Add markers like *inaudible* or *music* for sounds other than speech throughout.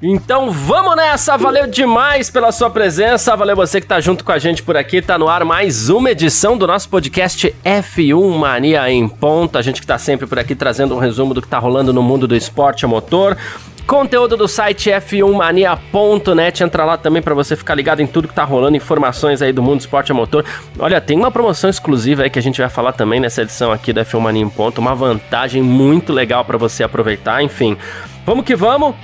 Então vamos nessa, valeu demais pela sua presença, valeu você que tá junto com a gente por aqui, tá no ar mais uma edição do nosso podcast F1 Mania em ponta, a gente que tá sempre por aqui trazendo um resumo do que tá rolando no mundo do esporte a motor, Conteúdo do site f1mania.net, entra lá também para você ficar ligado em tudo que tá rolando, informações aí do mundo do esporte a motor. Olha, tem uma promoção exclusiva aí que a gente vai falar também nessa edição aqui da F1 Mania em ponto, uma vantagem muito legal para você aproveitar, enfim. Vamos que vamos.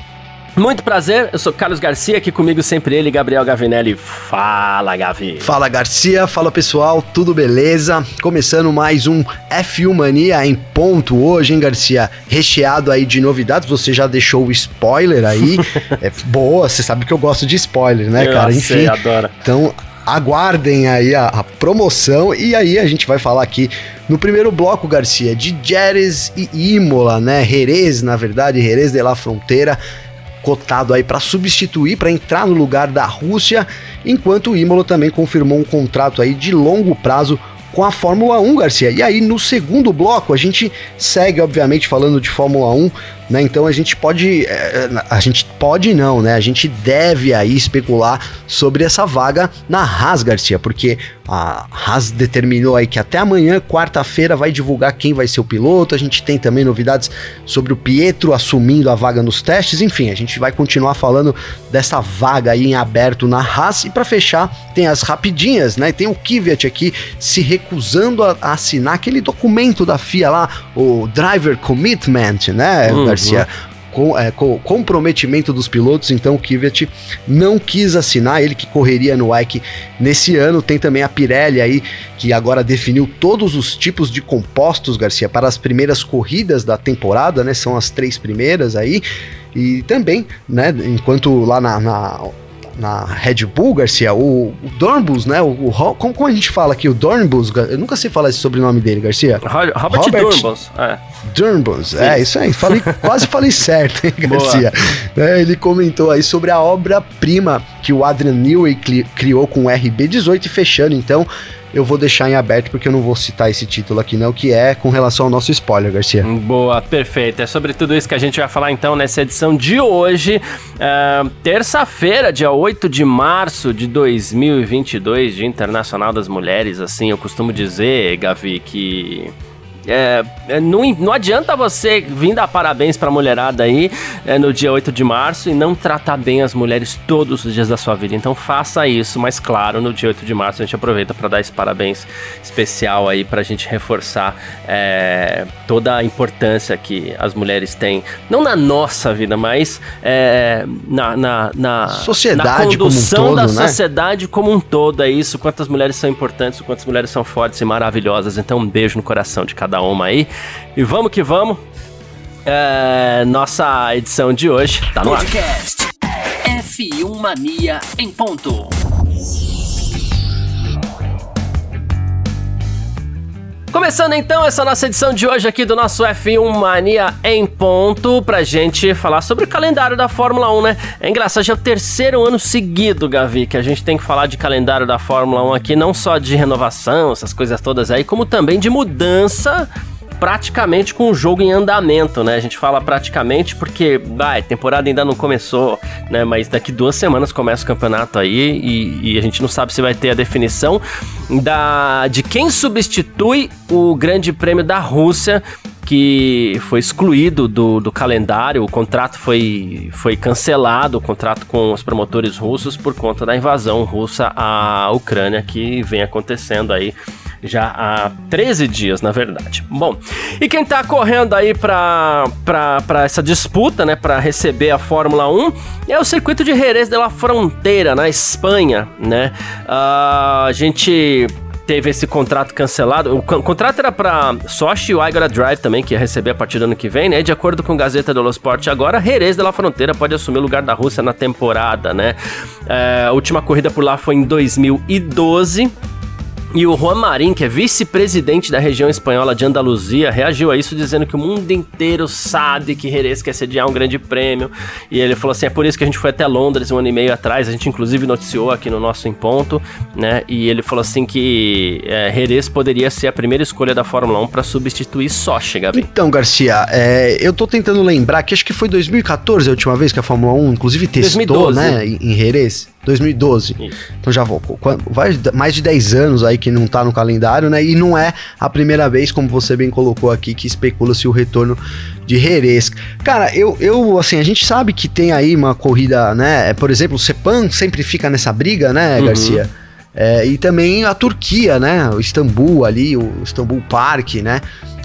Muito prazer, eu sou Carlos Garcia, aqui comigo sempre ele, Gabriel Gavinelli. Fala, Gavi. Fala, Garcia. Fala, pessoal. Tudo beleza? Começando mais um F1 Mania em ponto hoje, hein, Garcia? Recheado aí de novidades. Você já deixou o spoiler aí. *laughs* é boa, você sabe que eu gosto de spoiler, né, eu cara? Enfim. Sei, adoro. Então, aguardem aí a, a, promoção e aí a gente vai falar aqui no primeiro bloco, Garcia, de Jerez e Imola, né? Jerez, na verdade, Jerez de la Fronteira cotado aí para substituir, para entrar no lugar da Rússia, enquanto o Imola também confirmou um contrato aí de longo prazo com a Fórmula 1, Garcia. E aí no segundo bloco a gente segue, obviamente, falando de Fórmula 1, né? Então a gente pode, eh, a gente pode não, né? A gente deve aí especular sobre essa vaga na Haas, Garcia, porque a Haas determinou aí que até amanhã, quarta-feira, vai divulgar quem vai ser o piloto. A gente tem também novidades sobre o Pietro assumindo a vaga nos testes. Enfim, a gente vai continuar falando dessa vaga aí em aberto na Haas. E para fechar, tem as rapidinhas, né? Tem o Kvyat aqui se recusando a, a, assinar aquele documento da FIA lá, o Driver Commitment, né, uhum. Garcia? Com, é, com, comprometimento dos pilotos, então o Kvyat não quis assinar, ele que correria no Ike nesse ano. Tem também a Pirelli aí, que agora definiu todos os tipos de compostos, Garcia, para as primeiras corridas da temporada, né? São as três primeiras aí. E também, né, enquanto lá na, na na Red Bull, Garcia, o, o Dornbus, né? O, o, como, como a gente fala aqui, o Dornbus, eu nunca sei falar esse sobrenome dele, Garcia. Robert, Robert Dornbus, é. Dornbus, é isso aí, falei, *laughs* quase falei certo, hein, Garcia. É, ele comentou aí sobre a obra-prima que o Adrian Newey criou com o RB18 e fechando, então, eu vou deixar em aberto porque eu não vou citar esse título aqui não, que é com relação ao nosso spoiler, Garcia. Boa, perfeito. É sobre tudo isso que a gente vai falar então nessa edição de hoje, uh, terça-feira, dia 8 de março de 2022, Dia Internacional das Mulheres, assim, eu costumo dizer, Gavi, que é, é, não, não adianta você vir dar parabéns pra mulherada aí é, no dia 8 de março e não tratar bem as mulheres todos os dias da sua vida. Então faça isso, mas claro, no dia 8 de março a gente aproveita para dar esse parabéns especial aí pra gente reforçar é, toda a importância que as mulheres têm, não na nossa vida, mas é, na, na, na, sociedade na condução como um todo, da né? sociedade como um todo. É isso, quantas mulheres são importantes, quantas mulheres são fortes e maravilhosas. Então um beijo no coração de cada cada uma aí. E vamos que vamos. É, nossa edição de hoje tá no Podcast ar. F1 Mania em ponto. Começando então essa nossa edição de hoje aqui do nosso F1 Mania em ponto pra gente falar sobre o calendário da Fórmula 1, né? É engraçado, já é o terceiro ano seguido, Gavi, que a gente tem que falar de calendário da Fórmula 1 aqui, não só de renovação, essas coisas todas aí, como também de mudança praticamente com o jogo em andamento, né? A gente fala praticamente porque, vai, temporada ainda não começou, né? Mas daqui duas semanas começa o campeonato aí e, e, a gente não sabe se vai ter a definição da de quem substitui o Grande Prêmio da Rússia que foi excluído do, do calendário, o contrato foi, foi cancelado, o contrato com os promotores russos por conta da invasão russa à Ucrânia que vem acontecendo aí já há 13 dias, na verdade. Bom, e quem tá correndo aí pra essa disputa, né, pra receber a Fórmula 1, é o circuito de Jerez de la Fronteira, na Espanha, né? Uh, a gente teve esse contrato cancelado. O contrato era para Sochi e o Igora Drive também, que ia receber a partir do ano que vem, né? De acordo com Gazeta dello Sport, agora Jerez de la Fronteira pode assumir o lugar da Rússia na temporada, né? É, a última corrida por lá foi em 2012. E o Juan Marín, que é vice-presidente da região espanhola de Andaluzia, reagiu a isso dizendo que o mundo inteiro sabe que Jerez quer sediar um grande prêmio. E ele falou assim: é por isso que a gente foi até Londres um ano e meio atrás. A gente, inclusive, noticiou aqui no nosso Em Ponto, né? E ele falou assim que é, Jerez poderia ser a primeira escolha da Fórmula 1 para substituir Sochi, Gabi. Então, Garcia, é, eu tô tentando lembrar que acho que foi 2014 a última vez que a Fórmula 1, inclusive, testou, 2012. né, em, em Jerez. 2012. Isso. Então já vou. Vai mais de 10 anos aí que não tá no calendário, né? E não é a primeira vez, como você bem colocou aqui, que especula-se o retorno de Jerez. Cara, eu, eu, assim, a gente sabe que tem aí uma corrida, né? Por exemplo, o Sepan sempre fica nessa briga, né, uhum. Garcia? É, e também a Turquia, né? O Istambul ali, o Istambul Park, né?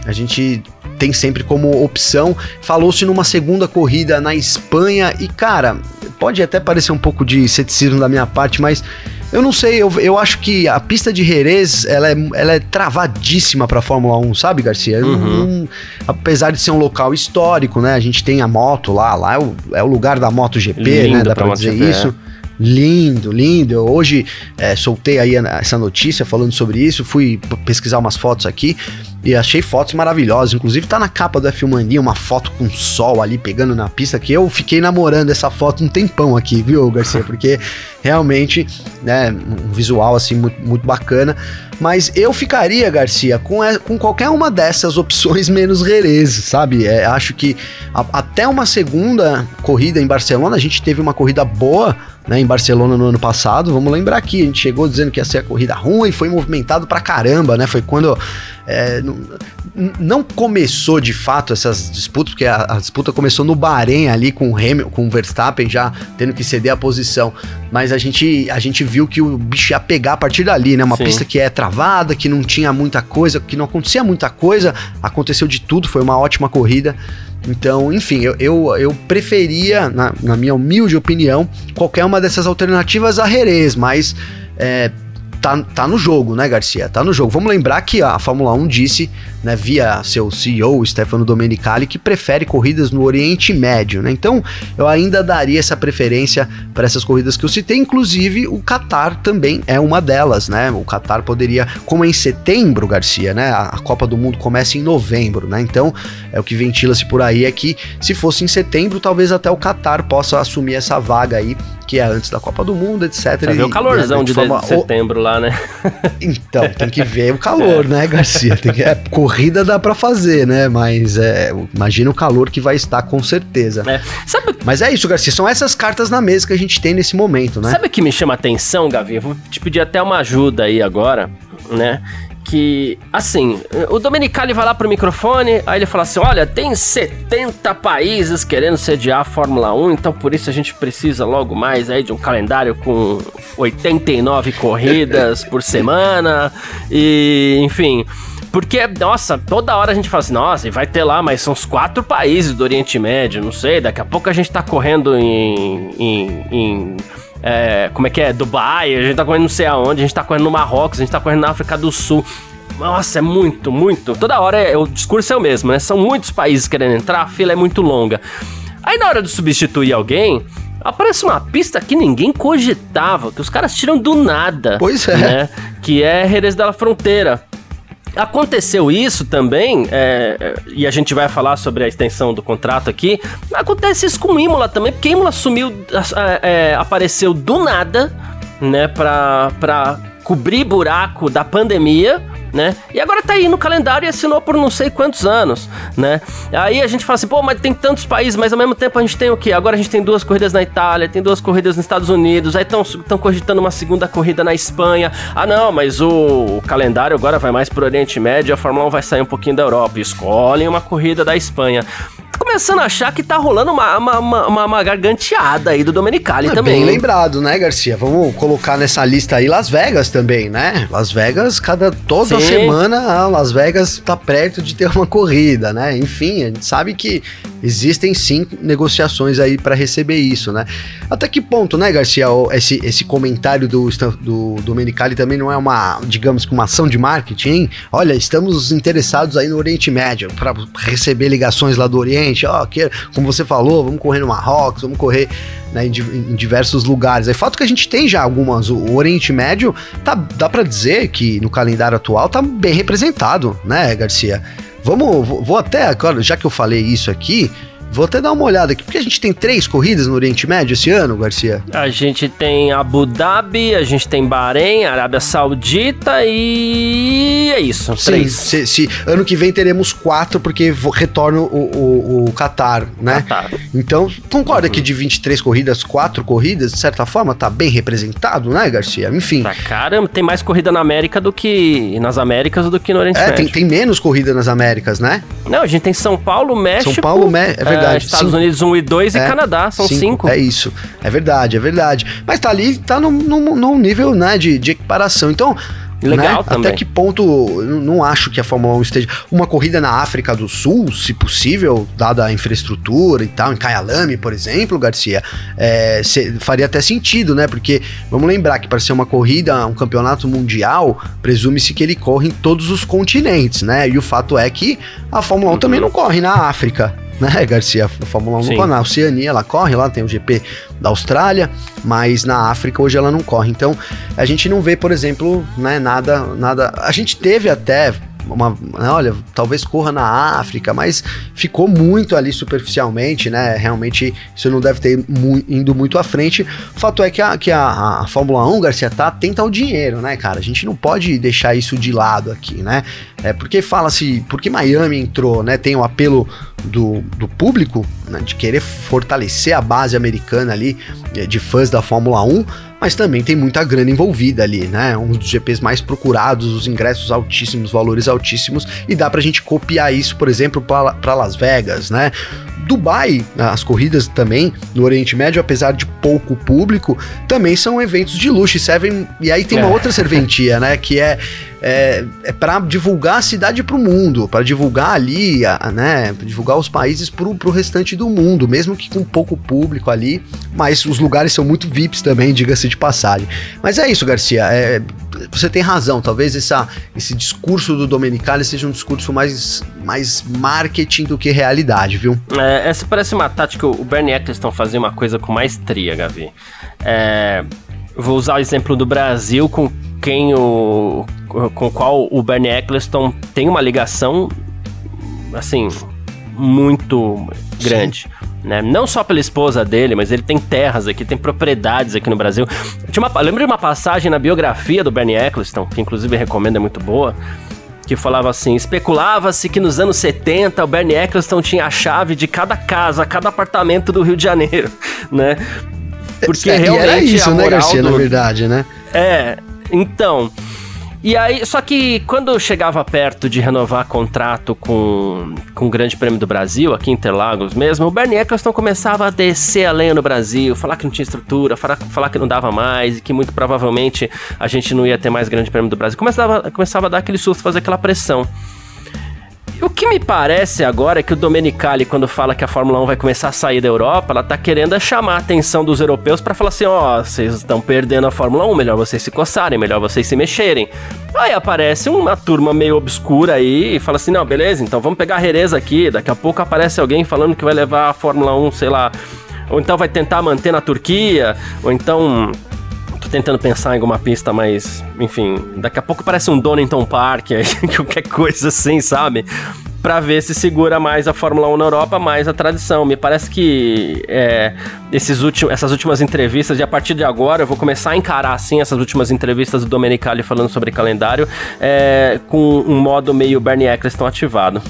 A gente tem sempre como opção. Falou-se numa segunda corrida na Espanha e, cara, pode até parecer um pouco de ceticismo da minha parte, mas eu não sei, eu, eu acho que a pista de Jerez, ela é, ela é travadíssima pra Fórmula 1, sabe, Garcia? Uhum. apesar de ser um local histórico, né? A gente tem a moto lá, lá é o, é o lugar da MotoGP, Lindo né? Dá pra, pra dizer isso. É. Lindo, lindo. Eu hoje é, soltei aí essa notícia falando sobre isso, fui pesquisar umas fotos aqui e achei fotos maravilhosas. Inclusive tá na capa do F1 Mania uma foto com sol ali pegando na pista que eu fiquei namorando essa foto um tempão aqui, viu, Garcia? Porque *laughs* realmente, né, um visual assim muito, muito bacana. Mas eu ficaria, Garcia, com, com qualquer uma dessas *laughs* opções menos Jerez, sabe? É, acho que a, até uma segunda corrida em Barcelona, a gente teve uma corrida boa, né, em Barcelona no ano passado. Vamos lembrar aqui, a gente chegou dizendo que ia ser a corrida ruim, foi movimentado pra caramba, né? Foi quando é, não, não, começou de fato essas disputas, porque a, a, disputa começou no Bahrein ali com o Hamilton, com o Verstappen já tendo que ceder a posição. Mas a gente, a gente viu que o bicho ia pegar a partir dali, né? Uma Sim. pista que é travada, que não tinha muita coisa, que não acontecia muita coisa, aconteceu de tudo, foi uma ótima corrida. Então, enfim, eu, eu, eu preferia, na, na, minha humilde opinião, qualquer uma dessas alternativas a Jerez, mas é, tá, tá no jogo, né, Garcia? Tá no jogo. Vamos lembrar que a Fórmula 1 disse, né, via seu CEO, Stefano Domenicali, que prefere corridas no Oriente Médio, né? Então, eu ainda daria essa preferência para essas corridas que eu citei, inclusive o Qatar também é uma delas, né? O Qatar poderia, como é em setembro, Garcia, né? A, Copa do Mundo começa em novembro, né? Então, é o que ventila-se por aí é que se fosse em setembro, talvez até o Qatar possa assumir essa vaga aí que é antes da Copa do Mundo, etc. Vai ver o calorzão né, de, de, forma... de setembro lá, né? Então, tem que ver o calor, *laughs* é. né, Garcia? Tem que... é, corrida dá para fazer, né? Mas é, imagina o calor que vai estar com certeza. É. Sabe... Mas é isso, Garcia. São essas cartas na mesa que a gente tem nesse momento, né? Sabe o que me chama atenção, Gavi? Eu vou te pedir até uma ajuda aí agora, né? que, assim, o Domenicali vai lá pro microfone, aí ele fala assim: olha, tem 70 países querendo sediar a Fórmula 1, então por isso a gente precisa logo mais aí de um calendário com 89 corridas por semana, e enfim. Porque, nossa, toda hora a gente fala assim, nossa, e vai ter lá, mas são os quatro países do Oriente Médio, não sei, daqui a pouco a gente tá correndo em, em, em é, como é que é? Dubai, a gente tá correndo não sei aonde, a gente tá correndo no Marrocos, a gente tá correndo na África do Sul. Nossa, é muito, muito. Toda hora é, o discurso é o mesmo, né? São muitos países querendo entrar, a fila é muito longa. Aí na hora de substituir alguém, aparece uma pista que ninguém cogitava, que os caras tiram do nada. Pois é. Né? Que é Jerez da Fronteira. Aconteceu isso também, é, é, e a gente vai falar sobre a extensão do contrato aqui. Acontece isso com Imola também, porque Imola sumiu, é, apareceu do nada, né, pra, pra cobrir buraco da pandemia né? E agora tá aí no calendário e assinou por não sei quantos anos, né? Aí a gente fala assim, pô, mas tem tantos países, mas ao mesmo tempo a gente tem o quê? Agora a gente tem duas corridas na Itália, tem duas corridas nos Estados Unidos, aí estão cogitando uma segunda corrida na Espanha. Ah, não, mas o, o, calendário agora vai mais pro Oriente Médio, a Fórmula 1 vai sair um pouquinho da Europa. Escolhem uma corrida da Espanha começando a achar que tá rolando uma, uma, uma, uma garganteada aí do Domenicali é também. Bem lembrado, né, Garcia? Vamos colocar nessa lista aí Las Vegas também, né? Las Vegas, cada toda Sim. semana, Las Vegas tá perto de ter uma corrida, né? Enfim, a gente sabe que existem sim negociações aí para receber isso, né? Até que ponto, né, Garcia, esse, esse comentário do, do Domenicali também não é uma, digamos que uma ação de marketing, hein? Olha, estamos interessados aí no Oriente Médio para receber ligações lá do Oriente, ó, que, como você falou, vamos correr no Marrocos, vamos correr né, em, em, diversos lugares. É fato que a gente tem já algumas, o Oriente Médio, tá, dá para dizer que no calendário atual tá bem representado, né, Garcia? Vamos, vou até agora, já que eu falei isso aqui, Vou até dar uma olhada aqui, porque a gente tem três corridas no Oriente Médio esse ano, Garcia. A gente tem Abu Dhabi, a gente tem Bahrein, Arábia Saudita e é isso. Sim, três. Se, se, ano que vem teremos quatro, porque retorna o, o, o Qatar, né? Qatar. Então, concorda uhum. que de 23 corridas, quatro corridas, de certa forma, tá bem representado, né, Garcia? Enfim. Tá, caramba, tem mais corrida na América do que nas Américas do que no Oriente é, Médio. É, tem, tem menos corrida nas Américas, né? Não, a gente tem São Paulo, México. São Paulo, México. É verdade. É, Estados Unidos 1 e 2 é, e Canadá, são 5. É isso. É verdade, é verdade. Mas tá ali, tá num, num, num nível, né, de, de equiparação. Então, Legal né? também. Até que ponto, não acho que a Fórmula 1 esteja. Uma corrida na África do Sul, se possível, dada a infraestrutura e tal, em Kyalami, por exemplo, Garcia, é, faria até sentido, né? Porque vamos lembrar que para ser uma corrida, um campeonato mundial, presume-se que ele corre em todos os continentes, né? E o fato é que a Fórmula 1 uhum. também não corre na África né, *laughs* Garcia? A Fórmula 1 Sim. na Oceania ela corre, lá tem o GP da Austrália, mas na África hoje ela não corre. Então a gente não vê, por exemplo, né, nada, nada. A gente teve até uma, né, olha, talvez corra na África, mas ficou muito ali superficialmente, né? Realmente isso não deve ter mu indo muito à frente. Fato é que a, que a, a Fórmula 1, Garcia, tá atenta ao dinheiro, né, cara? A gente não pode deixar isso de lado aqui, né? É porque fala-se, porque Miami entrou, né? Tem o apelo do, do público, né, de querer fortalecer a base americana ali, de fãs da Fórmula 1 mas também tem muita grana envolvida ali, né? Um dos GPs mais procurados, os ingressos altíssimos, valores altíssimos, e dá pra gente copiar isso, por exemplo, para Las Vegas, né? Dubai, as corridas também no Oriente Médio, apesar de pouco público, também são eventos de luxo e servem. E aí tem uma é. outra serventia, né? *laughs* Que é é, é para divulgar a cidade para o mundo, para divulgar ali, a, né, divulgar os países para o restante do mundo, mesmo que com pouco público ali, mas os lugares são muito VIPs também, diga-se de passagem. Mas é isso, Garcia, é, você tem razão, talvez essa, esse discurso do Domenicali seja um discurso mais, mais marketing do que realidade, viu? É, essa parece uma tática, o Bernie Eccleston fazia uma coisa com maestria, Gavi. É, vou usar o exemplo do Brasil com quem o com o qual o Bernie Eccleston tem uma ligação assim muito grande. Né? Não só pela esposa dele, mas ele tem terras aqui, tem propriedades aqui no Brasil. Tinha uma, lembro de uma passagem na biografia do Bernie Eccleston, que inclusive recomendo, é muito boa, que falava assim: especulava-se que nos anos 70 o Bernie Eccleston tinha a chave de cada casa, cada apartamento do Rio de Janeiro, *laughs* né? Porque é, realmente era isso, né, Garcia, do... na verdade, né? É, então. E aí, só que quando chegava perto de renovar contrato com, com o Grande Prêmio do Brasil, aqui em Interlagos mesmo, o Bernie Eccleston começava a descer a lenha no Brasil, falar que não tinha estrutura, falar, falar que não dava mais e que muito provavelmente a gente não ia ter mais Grande Prêmio do Brasil. Começava, começava a dar aquele susto, fazer aquela pressão. O que me parece agora é que o Domenicali, quando fala que a Fórmula 1 vai começar a sair da Europa, ela tá querendo chamar a atenção dos europeus para falar assim: ó, oh, vocês estão perdendo a Fórmula 1, melhor vocês se coçarem, melhor vocês se mexerem. Aí aparece uma turma meio obscura aí e fala assim: não, beleza, então vamos pegar a Rereza aqui. Daqui a pouco aparece alguém falando que vai levar a Fórmula 1, sei lá, ou então vai tentar manter na Turquia, ou então tentando pensar em alguma pista mais. Enfim, daqui a pouco parece um Donington Park, *laughs* qualquer coisa assim, sabe? Para ver se segura mais a Fórmula 1 na Europa, mais a tradição. Me parece que é, esses últimos, essas últimas entrevistas, e a partir de agora eu vou começar a encarar assim essas últimas entrevistas do Domenicali falando sobre calendário é, com um modo meio Bernie Eccleston ativado.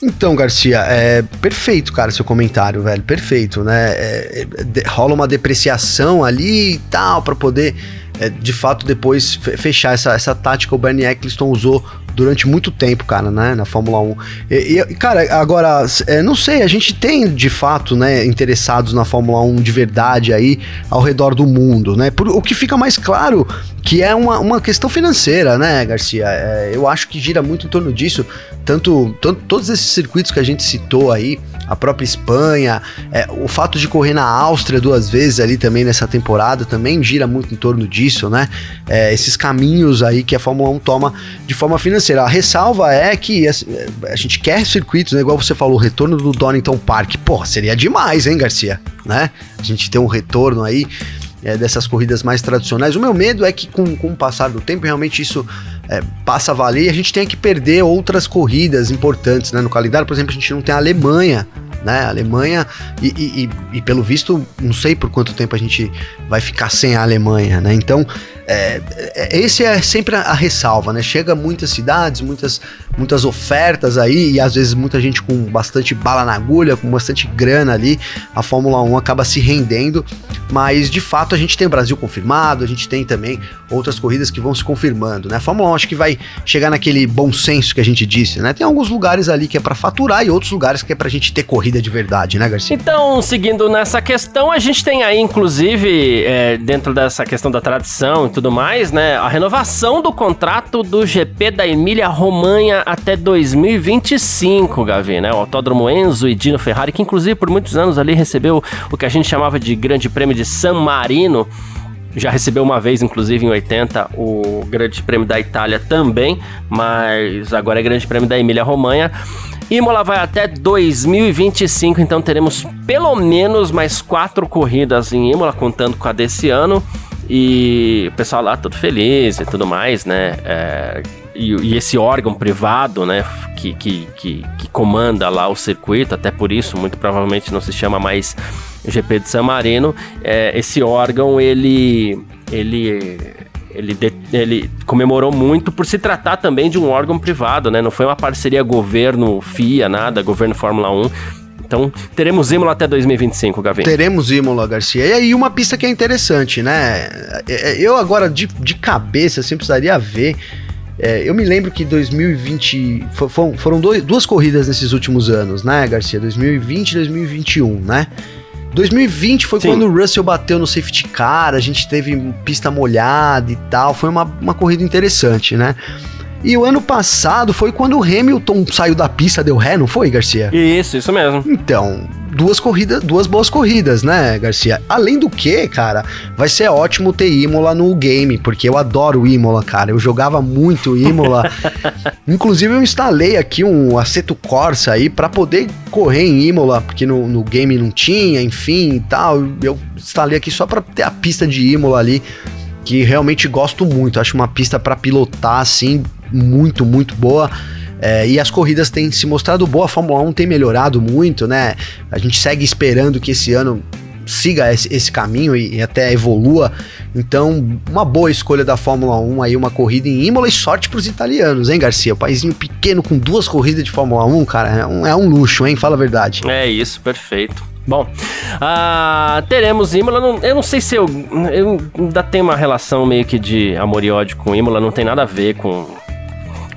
Então, Garcia, é perfeito, cara, seu comentário, velho, perfeito, né? É, é, rola uma depreciação ali e tal, para poder, é, de fato, depois fechar essa, essa tática. O Bernie Eccleston usou durante muito tempo, cara, né, na Fórmula 1. E, e cara, agora, é, não sei, a gente tem de fato, né, interessados na Fórmula 1 de verdade aí ao redor do mundo, né? Por, o que fica mais claro que é uma, uma questão financeira, né, Garcia? É, eu acho que gira muito em torno disso, tanto, tanto todos esses circuitos que a gente citou aí, a própria Espanha, é, o fato de correr na Áustria duas vezes ali também nessa temporada também gira muito em torno disso, né? É, esses caminhos aí que a Fórmula 1 toma de forma financeira. A ressalva é que a, a gente quer circuitos, né? Igual você falou, o retorno do Donington Park. Pô, seria demais, hein, Garcia? Né? A gente ter um retorno aí é, dessas corridas mais tradicionais. O meu medo é que com, com o passar do tempo, realmente isso é, passa a valer e a gente tenha que perder outras corridas importantes né? no calendário. Por exemplo, a gente não tem a Alemanha né? Alemanha, e, e, e, pelo visto, não sei por quanto tempo a gente vai ficar sem a Alemanha, né? Então, é, é, esse é sempre a, ressalva, né? Chega muitas cidades, muitas, muitas ofertas aí, e às vezes muita gente com bastante bala na agulha, com bastante grana ali, a Fórmula 1 acaba se rendendo, mas de fato a gente tem o Brasil confirmado, a gente tem também outras corridas que vão se confirmando, né? A Fórmula 1 acho que vai chegar naquele bom senso que a gente disse, né? Tem alguns lugares ali que é para faturar e outros lugares que é pra gente ter corrida de verdade, né, Garcia? Então, seguindo nessa questão, a gente tem aí, inclusive, é, dentro dessa questão da tradição tudo mais, né? A renovação do contrato do GP da Emília Romanha até 2025, Gavi, né? O Autódromo Enzo e Dino Ferrari, que inclusive por muitos anos ali recebeu o que a gente chamava de Grande Prêmio de San Marino já recebeu uma vez, inclusive em 80, o Grande Prêmio da Itália também, mas agora é Grande Prêmio da Emília-Romanha. Imola vai até 2025, então teremos pelo menos mais quatro corridas em Imola, contando com a desse ano. E o pessoal lá todo feliz e tudo mais, né? É, e, e, esse órgão privado, né, que, que, que, que, comanda lá o circuito, até por isso, muito provavelmente não se chama mais GP de San Marino, é, esse órgão, ele, ele, ele, de, ele comemorou muito por se tratar também de um órgão privado, né, não foi uma parceria governo-FIA, nada, governo Fórmula 1, então, teremos Imola até 2025, Gavin. Teremos Imola, Garcia. E aí, uma pista que é interessante, né? É, é, eu agora, de, de cabeça, assim, precisaria ver. É, eu me lembro que 2020 foram, foram dois, duas corridas nesses últimos anos, né, Garcia? 2020 e 2021, né? 2020 foi Sim. quando o Russell bateu no safety car, a gente teve pista molhada e tal. Foi uma, uma corrida interessante, né? E o ano passado foi quando o Hamilton saiu da pista, deu ré, não foi, Garcia? Isso, isso mesmo. Então, duas corridas, duas boas corridas, né, Garcia? Além do que, cara, vai ser ótimo ter Imola no game, porque eu adoro Imola, cara. Eu jogava muito Imola. *laughs* Inclusive eu instalei aqui um Aceto Corsa aí para poder correr em Imola, porque no, no game não tinha, enfim e tal. Eu instalei aqui só para ter a pista de Imola ali que realmente gosto muito. Acho uma pista para pilotar assim muito, muito boa. É, e as corridas têm se mostrado boa, a Fórmula 1 tem melhorado muito, né? A gente segue esperando que esse ano siga esse, esse caminho e, e, até evolua. Então, uma boa escolha da Fórmula 1 aí, uma corrida em Imola e sorte para os italianos, hein, Garcia? O paísinho pequeno com duas corridas de Fórmula 1, cara, é um, é um luxo, hein? Fala a verdade. É isso, perfeito. Bom, uh, teremos Imola. Não, eu não sei se eu, eu ainda tenho uma relação meio que de amor e ódio com Imola, não tem nada a ver com,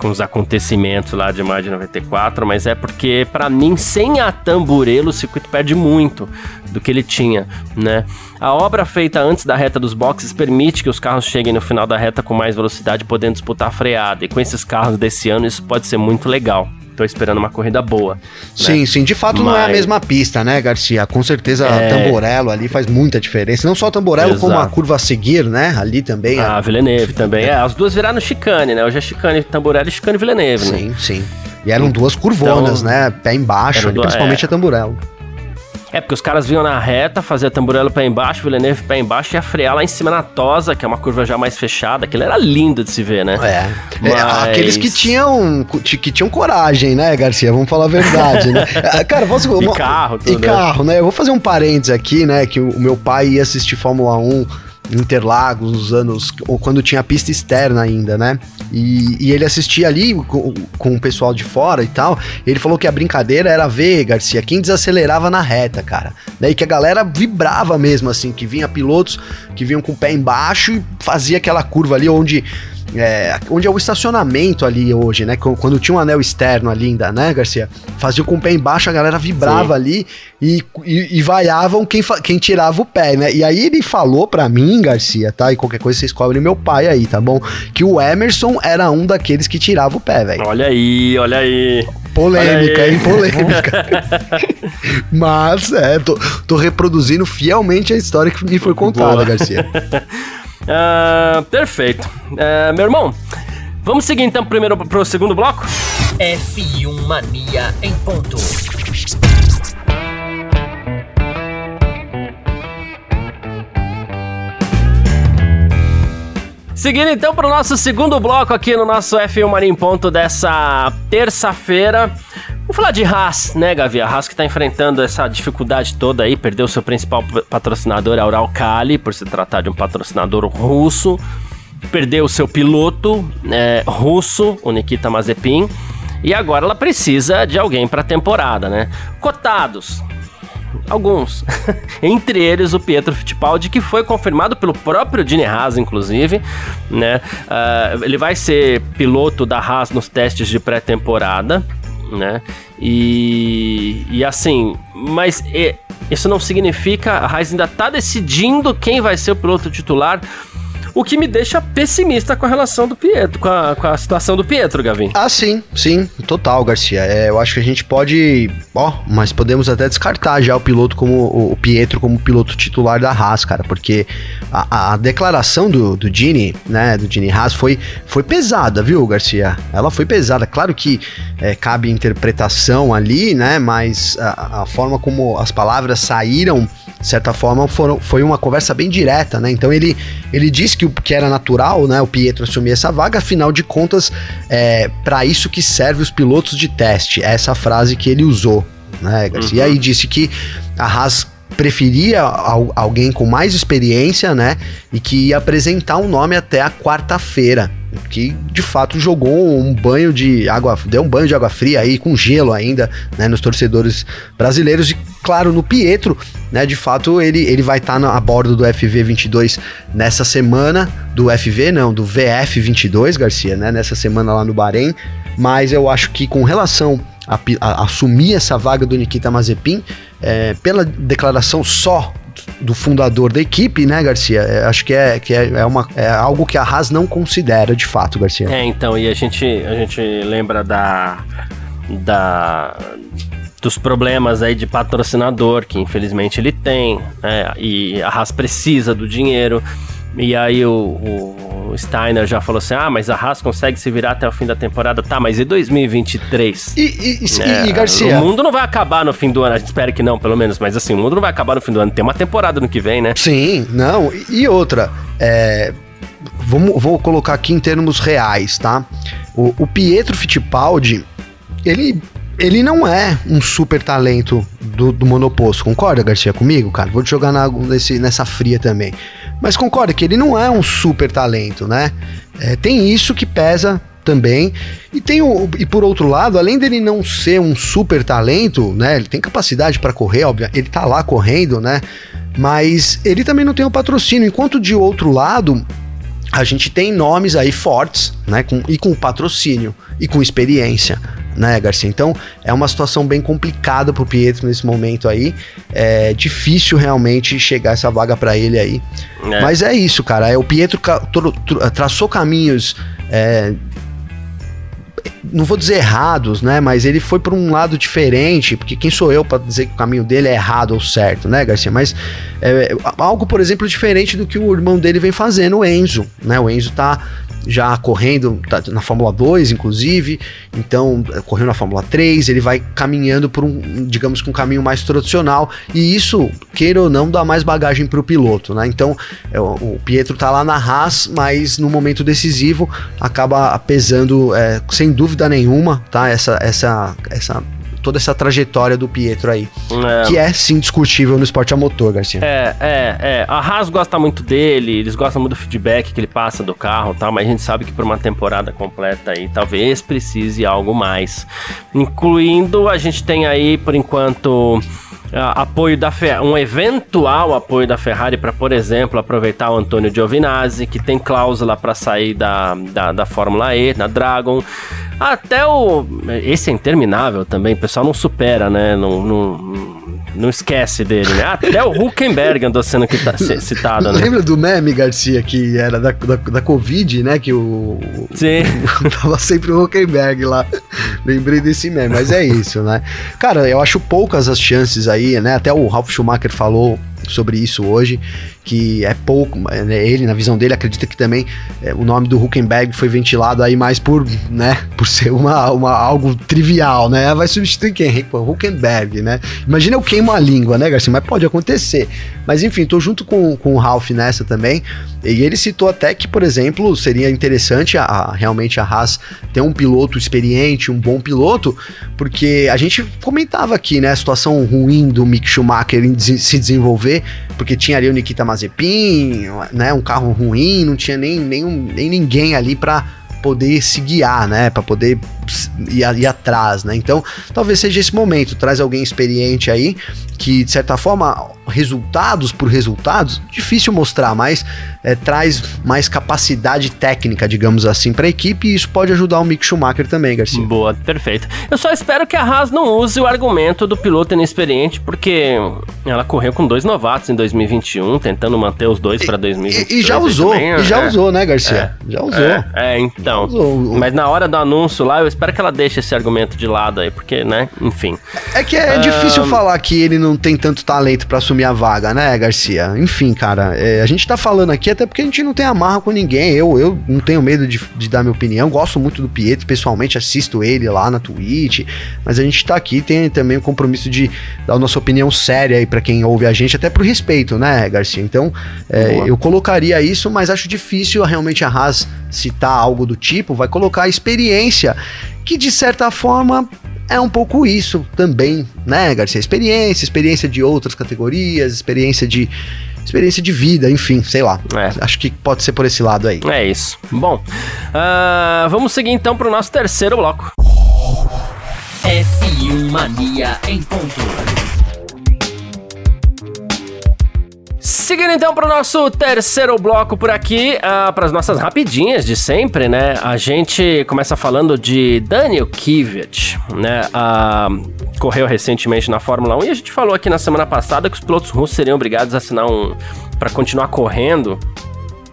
com os acontecimentos lá de maio de 94, mas é porque, para mim, sem a Tamburello, o circuito perde muito do que ele tinha, né? A obra feita antes da reta dos boxes permite que os carros cheguem no final da reta com mais velocidade, podendo disputar a freada. E com esses carros desse ano, isso pode ser muito legal tô esperando uma corrida boa. Né? Sim, sim. De fato, Mas... não é a mesma pista, né, Garcia? Com certeza é... Tamborello ali faz muita diferença. Não só o Tamborello, Exato. como a curva a seguir, né? Ali também. Ah, a... Villeneuve também. É, as duas viraram chicane, né? Hoje é chicane Tamborello e chicane Villeneuve, sim, né? Sim, sim. E eram duas curvonas, então, né? Pé embaixo, ali, principalmente é. a Tamborello. É, porque os caras vinham na reta, fazia tamborelo pé embaixo, Villeneuve pé embaixo e ia frear lá em cima na Tosa, que é uma curva já mais fechada. Aquilo era lindo de se ver, né? É. Mas... é aqueles que tinham, que tinham coragem, né, Garcia? Vamos falar a verdade, né? É, *laughs* cara, posso... E carro, tudo. E né? carro, né? Eu vou fazer um parênteses aqui, né? Que o meu pai ia assistir Fórmula 1 Interlagos, nos anos. ou quando tinha pista externa ainda, né? E, e ele assistia ali com, com, o pessoal de fora e tal. ele falou que a brincadeira era ver, Garcia, quem desacelerava na reta, cara. Né? E que a galera vibrava mesmo, assim, que vinha pilotos que vinham com o pé embaixo e fazia aquela curva ali onde é, onde é o estacionamento ali hoje, né? Quando tinha um anel externo ali ainda, né, Garcia? Fazia com o pé embaixo, a galera vibrava Sim. ali e, e, e, vaiavam quem, quem tirava o pé, né? E aí ele falou pra mim, Garcia, tá? E qualquer coisa vocês cobrem meu pai aí, tá bom? Que o Emerson era um daqueles que tirava o pé, velho. Olha aí, olha aí. Polêmica, hein? Polêmica. *laughs* Mas, é, tô, tô, reproduzindo fielmente a história que me foi contada, Boa. Garcia. *laughs* uh, perfeito. Uh, meu irmão, vamos seguir então primeiro pro segundo bloco? F1 Mania em ponto. Seguindo então para o nosso segundo bloco aqui no nosso F1 Mania em ponto dessa terça-feira. Vamos falar de Haas, né, Gavi? A Haas que está enfrentando essa dificuldade toda aí, perdeu seu principal patrocinador, a Uralkali, por se tratar de um patrocinador russo. Perdeu seu piloto é, russo, o Nikita Mazepin. E agora ela precisa de alguém para a temporada, né? Cotados. Alguns. *laughs* Entre eles o Pietro Fittipaldi, que foi confirmado pelo próprio Dini Haas, inclusive, né? Uh, ele vai ser piloto da Haas nos testes de pré-temporada, né? E, e assim, mas e, isso não significa a Haas ainda tá decidindo quem vai ser o piloto titular o que me deixa pessimista com a relação do Pietro, com a, com a situação do Pietro, Gavin. Ah, sim, sim, total, Garcia. É, eu acho que a gente pode, ó, mas podemos até descartar já o piloto como o Pietro como piloto titular da Haas, cara, porque a, a declaração do, do Gini, né, do Gini Haas foi, foi pesada, viu, Garcia? Ela foi pesada. Claro que é, cabe interpretação ali, né, mas a, a forma como as palavras saíram de certa forma, foram, foi uma conversa bem direta, né? Então ele, ele disse que, o, que era natural, né, o Pietro assumir essa vaga, afinal de contas, é para isso que serve os pilotos de teste. É essa frase que ele usou, né, Garcia? Uhum. E aí disse que a Haas preferia alguém com mais experiência, né? E que ia apresentar um nome até a quarta-feira que de fato jogou um banho de água, deu um banho de água fria aí com gelo ainda, né, nos torcedores brasileiros e claro no Pietro, né, de fato ele, ele vai estar tá a bordo do FV22 nessa semana, do FV não, do VF22, Garcia, né, nessa semana lá no Bahrein, mas eu acho que com relação a, a, a assumir essa vaga do Nikita Mazepin, é, pela declaração só do fundador da equipe, né, Garcia? É, acho que, é, que é, é, uma, é algo que a Haas não considera de fato, Garcia. É, então, e a gente, a gente lembra da. da dos problemas aí de patrocinador que infelizmente ele tem, né? E a Haas precisa do dinheiro. E aí o, o, Steiner já falou assim: ah, mas a Haas consegue se virar até o fim da temporada. Tá, mas e 2023? E, e, é, e Garcia? O mundo não vai acabar no fim do ano, a gente espera que não, pelo menos, mas assim, o mundo não vai acabar no fim do ano. Tem uma temporada no que vem, né? Sim, não. E outra, é, vamos, vou colocar aqui em termos reais, tá? O, o Pietro Fittipaldi, ele ele não é um super talento do, do monoposto, concorda, Garcia, comigo, cara? Vou te jogar na, nesse, nessa fria também. Mas concorda que ele não é um super talento, né? É, tem isso que pesa também. E tem o, e por outro lado, além dele não ser um super talento, né? Ele tem capacidade para correr, óbvio, ele tá lá correndo, né? Mas ele também não tem o patrocínio. Enquanto de outro lado, a gente tem nomes aí fortes, né? Com, e com patrocínio e com experiência né, Garcia? Então é uma situação bem complicada pro Pietro nesse momento aí. É difícil realmente chegar essa vaga para ele aí. É. Mas é isso, cara. É, o Pietro traçou caminhos. É, não vou dizer errados, né? Mas ele foi por um lado diferente, porque quem sou eu para dizer que o caminho dele é errado ou certo, né, Garcia? Mas é, algo, por exemplo, diferente do que o irmão dele vem fazendo, o Enzo, né? O Enzo tá já correndo tá, na Fórmula 2, inclusive, então correu na Fórmula 3, ele vai caminhando por um, digamos que um caminho mais tradicional, e isso, queira ou não, dá mais bagagem para o piloto, né? Então, é, o Pietro tá lá na Haas, mas no momento decisivo acaba pesando, é, sem dúvida nenhuma, tá? Essa, essa, essa toda essa trajetória do Pietro aí. É. Que é sim discutível no esporte a motor, Garcia. É, é, é. A Haas gosta muito dele, eles gostam muito do feedback que ele passa do carro e tal, mas a gente sabe que por uma temporada completa aí talvez precise algo mais. Incluindo, a gente tem aí, por enquanto apoio da um eventual apoio da Ferrari para, por exemplo, aproveitar o Antônio Giovinazzi, que tem cláusula para sair da, da, da Fórmula E, na Dragon. Até o. Esse é interminável também, o pessoal não supera, né? Não, não, não esquece dele, né? Até o Huckenberg andou sendo citado, né? Lembra do meme, Garcia, que era da, da, da Covid, né? Que o. Sim. *laughs* tava sempre o Huckenberg lá. Lembrei desse meme, mas é isso, né? Cara, eu acho poucas as chances aí, né? Até o Ralf Schumacher falou sobre isso hoje, que é pouco, né, ele, na visão dele, acredita que também é, o nome do Huckenberg foi ventilado aí mais por, né, por ser uma, uma, algo trivial, né, vai substituir quem? Huckenberg, né, imagina eu queimo a língua, né, Garcia, mas pode acontecer, mas enfim, tô junto com, com o Ralph nessa também, e ele citou até que, por exemplo, seria interessante a, a, realmente a Haas ter um piloto experiente, um bom piloto, porque a gente comentava aqui, né, a situação ruim do Mick Schumacher se desenvolver, porque tinha ali o Nikita Mazepin, né, um carro ruim, não tinha nem, nem, nem ninguém ali para poder se guiar, né, para poder ir, ir atrás, né? Então, talvez seja esse momento, traz alguém experiente aí que de certa forma resultados por resultados, difícil mostrar, mas é, traz mais capacidade técnica, digamos assim, para a equipe e isso pode ajudar o Mick Schumacher também, Garcia. Boa, perfeito. Eu só espero que a Haas não use o argumento do piloto inexperiente, porque ela correu com dois novatos em 2021, tentando manter os dois para 2022. E, e, já usou, também, e já é, usou, né, Garcia? É, já usou. É, é então. Usou. Mas na hora do anúncio lá, eu espero que ela deixe esse argumento de lado aí, porque, né, enfim. É que é um... difícil falar que ele não tem tanto talento para assumir a vaga, né, Garcia? Enfim, cara, é, a gente tá falando aqui até porque a gente não tem amarra com ninguém. Eu, eu não tenho medo de, de dar minha opinião. Gosto muito do Pietro, pessoalmente assisto ele lá na Twitch. Mas a gente tá aqui, tem também o compromisso de dar a nossa opinião séria aí para quem ouve a gente, até pro respeito, né, Garcia? Então, é, eu colocaria isso, mas acho difícil realmente a Haas citar algo do tipo. Vai colocar a experiência, que de certa forma é um pouco isso também, né, Garcia? Experiência, experiência de outras categorias, experiência de experiência de vida, enfim, sei lá. É. Acho que pode ser por esse lado aí. É isso. Bom, uh, vamos seguir então para o nosso terceiro bloco. F1 Mania em ponto. Seguindo então para o nosso terceiro bloco por aqui, uh, para as nossas rapidinhas de sempre, né? A gente começa falando de Daniel Kvyat, né? Uh, correu recentemente na Fórmula 1 e a gente falou aqui na semana passada que os pilotos russos seriam obrigados a assinar um. para continuar correndo,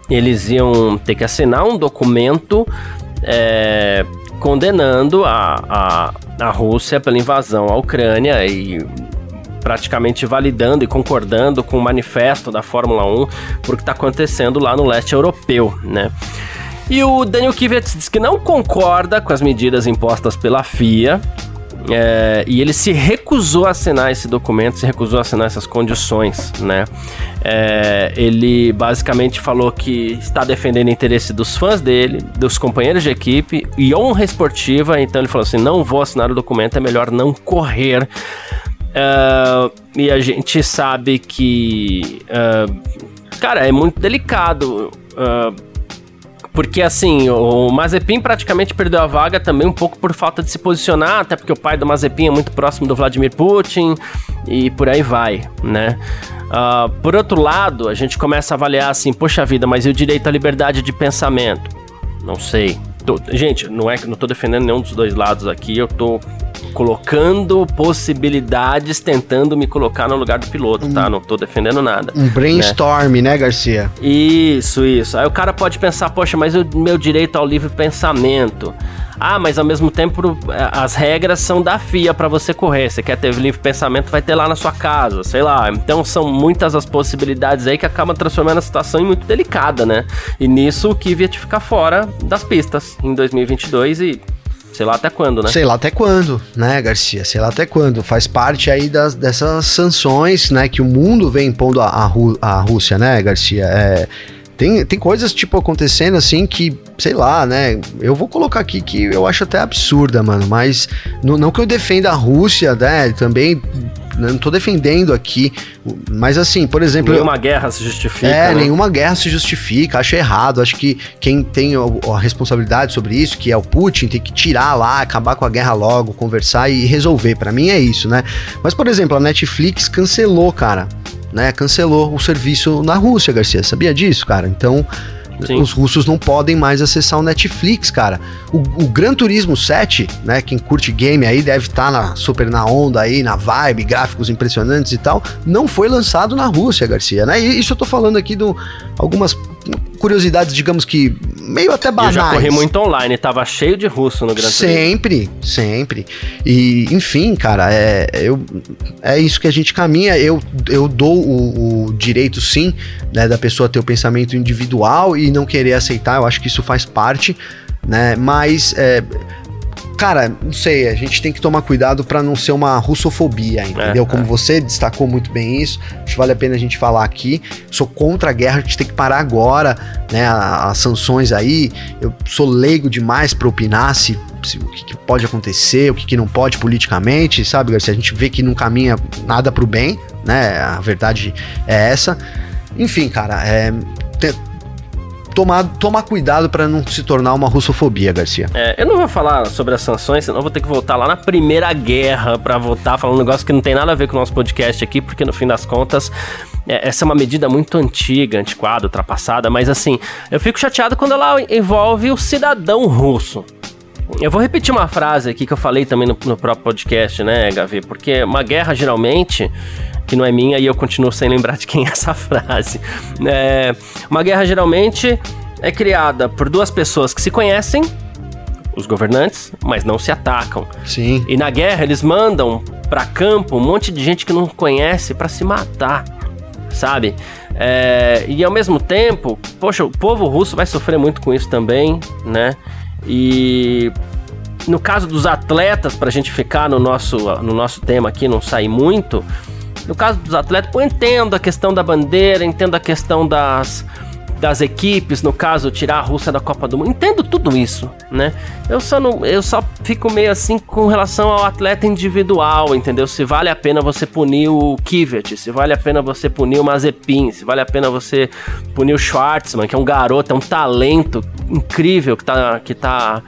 eles iam ter que assinar um documento. É, condenando a, a, a Rússia pela invasão à Ucrânia e praticamente validando e concordando com o manifesto da Fórmula 1 por que está acontecendo lá no leste europeu, né? E o Daniel Kvyat diz que não concorda com as medidas impostas pela FIA, é, e ele se recusou a assinar esse documento, se recusou a assinar essas condições, né? É, ele basicamente falou que está defendendo o interesse dos fãs dele, dos companheiros de equipe e honra esportiva, então ele falou assim: não vou assinar o documento, é melhor não correr. Uh, e a gente sabe que, uh, cara, é muito delicado. Uh, porque assim, o Mazepin praticamente perdeu a vaga também um pouco por falta de se posicionar, até porque o pai do Mazepin é muito próximo do Vladimir Putin e por aí vai, né? Uh, por outro lado, a gente começa a avaliar assim, poxa vida, mas e o direito à liberdade de pensamento? Não sei. Tô, gente, não é que não tô defendendo nenhum dos dois lados aqui, eu tô colocando possibilidades, tentando me colocar no lugar do piloto, tá? um, tá? Não tô defendendo nada. Um brainstorm, né, né Garcia? Isso, isso. Aí o cara pode pensar, poxa, mas o meu direito ao livre pensamento. Ah, mas ao mesmo tempo é, as regras são da FIA para você correr. Você quer ter livre pensamento, vai ter lá na sua casa, sei lá. Então são muitas as possibilidades aí que acabam transformando a situação em muito delicada, né? E nisso o Kvyat ficar fora das pistas em 2022 e Sei lá até quando, né? Sei lá até quando, né, Garcia? Sei lá até quando. Faz parte aí das, dessas sanções, né, que o mundo vem impondo à, à Rússia, né, Garcia? É, tem, tem coisas, tipo, acontecendo assim que, sei lá, né? Eu vou colocar aqui que eu acho até absurda, mano. Mas não, não que eu defenda a Rússia, né? Também não tô defendendo aqui, mas assim, por exemplo. Nenhuma eu, guerra se justifica. É, né? nenhuma guerra se justifica, acho errado. Acho que quem tem a, a responsabilidade sobre isso, que é o Putin, tem que tirar lá, acabar com a guerra logo, conversar e resolver. Para mim é isso, né? Mas, por exemplo, a Netflix cancelou, cara. Né, cancelou o serviço na Rússia, Garcia. Sabia disso, cara? Então, Sim. Os russos não podem mais acessar o Netflix, cara. O, o Gran Turismo 7, né? Quem curte game aí deve estar tá na, super na onda aí, na vibe, gráficos impressionantes e tal. Não foi lançado na Rússia, Garcia, né? E isso eu tô falando aqui de algumas curiosidades, digamos que meio até banais. Eu já corri muito online, tava cheio de russo no Gran Turismo. Sempre, sempre. E, enfim, cara, é, eu, é isso que a gente caminha. Eu, eu dou o, o direito, sim, né, da pessoa ter o pensamento individual e não querer aceitar. Eu acho que isso faz parte, né? Mas é, cara, não sei, a gente tem que tomar cuidado para não ser uma russofobia, entendeu? É, Como é. você destacou muito bem isso, acho que vale a pena a gente falar aqui. Sou contra a guerra, a gente tem que parar agora, né? As sanções aí. Eu sou leigo demais para opinar se, se, o que, pode acontecer, o que, que não pode politicamente, sabe, Garcia? A gente vê que não caminha nada pro bem, né? A verdade é essa. Enfim, cara, é, tomar, tomar cuidado para não se tornar uma russofobia, Garcia. É, eu não vou falar sobre as sanções, senão vou ter que voltar lá na Primeira Guerra para votar, falando um negócio que não tem nada a ver com o nosso podcast aqui, porque no fim das contas, é, essa é uma medida muito antiga, antiquada, ultrapassada, mas assim, eu fico chateado quando ela envolve o cidadão russo. Eu vou repetir uma frase aqui que eu falei também no, no próprio podcast, né, Gavi? Porque uma guerra geralmente que não é minha e eu continuo sem lembrar de quem é essa *laughs* frase. É, uma guerra geralmente é criada por duas pessoas que se conhecem, os governantes, mas não se atacam. Sim. E na guerra eles mandam para campo um monte de gente que não conhece para se matar, sabe? É, e ao mesmo tempo, poxa, o povo russo vai sofrer muito com isso também, né? E no caso dos atletas, para a gente ficar no nosso, no nosso tema aqui, não sair muito, no caso dos atletas, eu entendo a questão da bandeira, entendo a questão das, das equipes, no caso, tirar a Rússia da Copa do Mundo. Entendo tudo isso, né? Eu só, não, eu só fico meio assim com relação ao atleta individual, entendeu? Se vale a pena você punir o Kivet, se vale a pena você punir o Mazepin, se vale a pena você punir o Schwartzman, que é um garoto, é um talento incrível que tá, que tá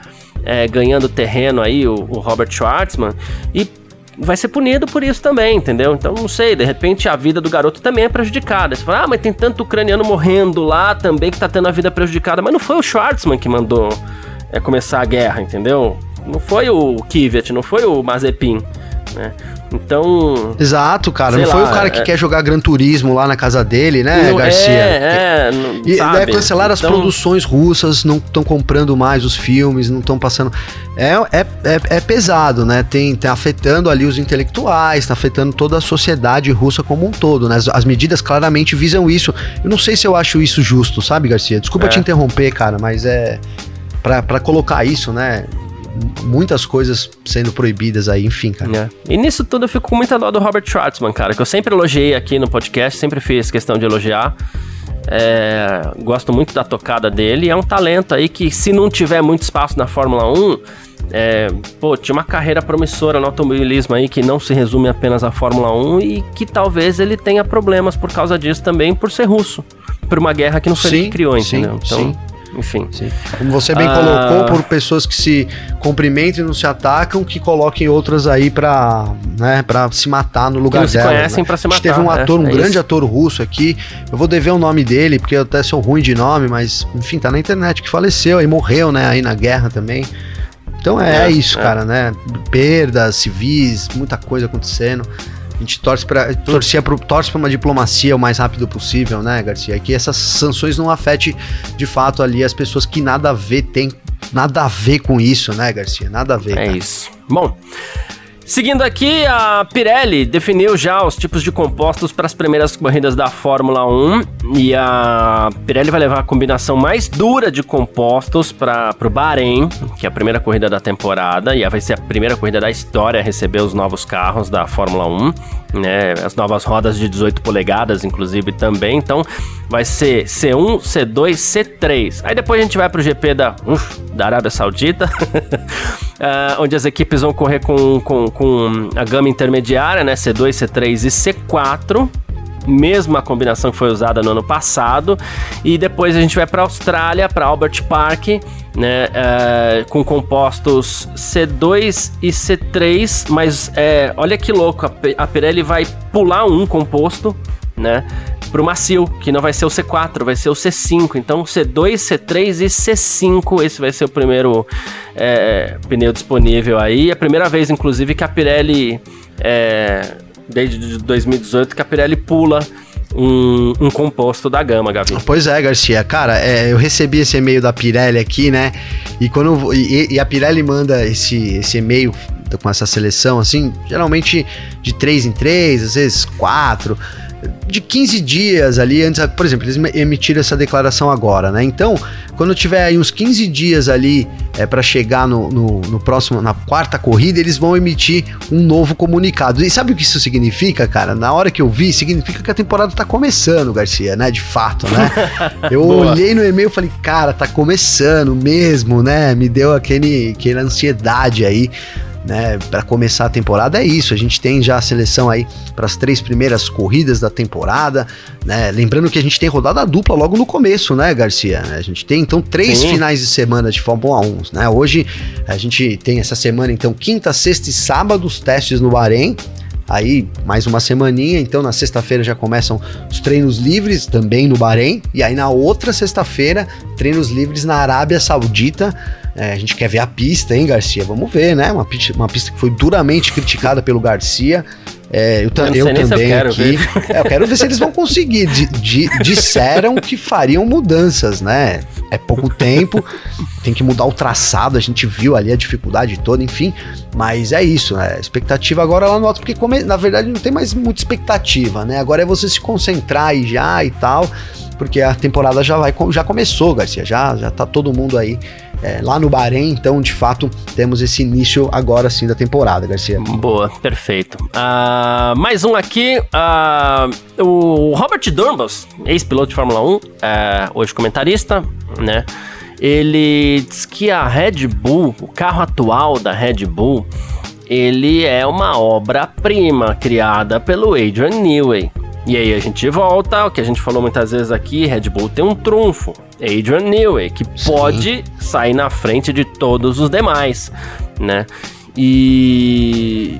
é, ganhando terreno aí, o, o Robert Schwartzman. E vai ser punido por isso também, entendeu? Então, não sei, de repente a vida do garoto também é prejudicada. Você fala, ah, mas tem tanto ucraniano morrendo lá também que tá tendo a vida prejudicada. Mas não foi o Schwartzman que mandou é, começar a guerra, entendeu? Não foi o Kivet, não foi o Mazepin, né? Então. Exato, cara. Não lá, foi o cara que é... quer jogar Gran Turismo lá na casa dele, né, não, Garcia? É, é. Não, e sabe? deve cancelar então... as produções russas, não estão comprando mais os filmes, não estão passando. É, é, é, é, pesado, né? Tem, tem afetando ali os intelectuais, tá afetando toda a sociedade russa como um todo, né? As, as medidas claramente visam isso. Eu não sei se eu acho isso justo, sabe, Garcia? Desculpa é. te interromper, cara, mas é. para colocar isso, né? Muitas coisas sendo proibidas aí, enfim, cara. É. E nisso tudo eu fico com muita dó do Robert Schwartzman, cara, que eu sempre elogiei aqui no podcast, sempre fiz questão de elogiar. É, gosto muito da tocada dele. É um talento aí que, se não tiver muito espaço na Fórmula 1, é, pô, tinha uma carreira promissora no automobilismo aí que não se resume apenas à Fórmula 1 e que talvez ele tenha problemas por causa disso também, por ser russo. Por uma guerra que não foi sim, ele que criou, entendeu? Sim, então, sim enfim. Sim. Como você bem ah... colocou, por pessoas que se cumprimentam e não se atacam, que coloquem outras aí pra, né, pra se matar no lugar que dela. se conhecem né? pra se matar. A gente teve um é, ator, um é grande isso. ator russo aqui, eu vou dever o nome dele, porque eu até sou ruim de nome, mas enfim, tá na internet, que faleceu e morreu, né, aí na guerra também. Então é, é isso, é. cara, né? Perdas civis, muita coisa acontecendo. A gente torce para torcia pro, torce para uma diplomacia o mais rápido possível, né, Garcia? Que essas sanções não afetem de fato ali as pessoas que nada a ver tem nada a ver com isso, né, Garcia? Nada a ver. É cara. isso. Bom, Seguindo aqui, a Pirelli definiu já os tipos de compostos para as primeiras corridas da Fórmula 1 e a Pirelli vai levar a combinação mais dura de compostos para o Bahrein, que é a primeira corrida da temporada e vai ser a primeira corrida da história a receber os novos carros da Fórmula 1, né? As novas rodas de 18 polegadas, inclusive também. Então, vai ser C1, C2, C3. Aí depois a gente vai para o GP da, uf, da Arábia Saudita, uh, *laughs* onde as equipes vão correr com, com, com a gama intermediária, né? C2, C3 e C4 mesma combinação que foi usada no ano passado. E depois a gente vai para a Austrália, para Albert Park, né, uh, com compostos C2 e C3, mas é, olha que louco, a Pirelli vai pular um composto, né? Pro macio, que não vai ser o C4, vai ser o C5. Então, C2, C3 e C5. Esse vai ser o primeiro é, pneu disponível aí. É a primeira vez, inclusive, que a Pirelli, é, desde 2018, que a Pirelli pula um, um, composto da gama, Gavi. Pois é, Garcia. Cara, é, eu recebi esse e-mail da Pirelli aqui, né? E quando e, e, a Pirelli manda esse, esse e-mail com essa seleção, assim, geralmente de 3 em 3, às vezes 4 de 15 dias ali antes, por exemplo, eles emitiram essa declaração agora, né? Então, quando tiver aí uns 15 dias ali é, para chegar no, no, no, próximo, na quarta corrida, eles vão emitir um novo comunicado. E sabe o que isso significa, cara? Na hora que eu vi, significa que a temporada tá começando, Garcia, né? De fato, né? *laughs* Eu olhei no e-mail e falei, cara, tá começando mesmo, né? Me deu aquele, aquela ansiedade aí né, para começar a temporada é isso. A gente tem já a seleção aí para as três primeiras corridas da temporada, né? Lembrando que a gente tem rodada dupla logo no começo, né, Garcia? A gente tem então três Sim. finais de semana de Fórmula 1, né? Hoje a gente tem essa semana então quinta, sexta e sábado os testes no Bahrein. Aí, mais uma semaninha, então na sexta-feira já começam os treinos livres também no Bahrein. E aí na outra sexta-feira, treinos livres na Arábia Saudita. É, a gente quer ver a pista, hein, Garcia? Vamos ver, né? Uma pista, uma pista que foi duramente criticada pelo Garcia. É, eu, eu, eu também eu aqui. É, eu quero ver se eles vão conseguir. D disseram que fariam mudanças, né? É pouco tempo, tem que mudar o traçado. A gente viu ali a dificuldade toda, enfim. Mas é isso, né? Expectativa agora lá no alto, porque come, na verdade não tem mais muita expectativa, né? Agora é você se concentrar aí já e tal, porque a temporada já vai já começou, Garcia. Já já tá todo mundo aí é, lá no Bahrein. Então, de fato, temos esse início agora sim da temporada, Garcia. Boa, perfeito. Uh, mais um aqui. Uh, o Robert Durbus, ex-piloto de Fórmula 1, uh, é, hoje comentarista, né? Ele diz que a Red Bull, o carro atual da Red Bull, ele é uma obra-prima criada pelo Adrian Newey. E aí a gente volta, o que a gente falou muitas vezes aqui, Red Bull tem um trunfo, Adrian Newey, que Sim. pode sair na frente de todos os demais, né? E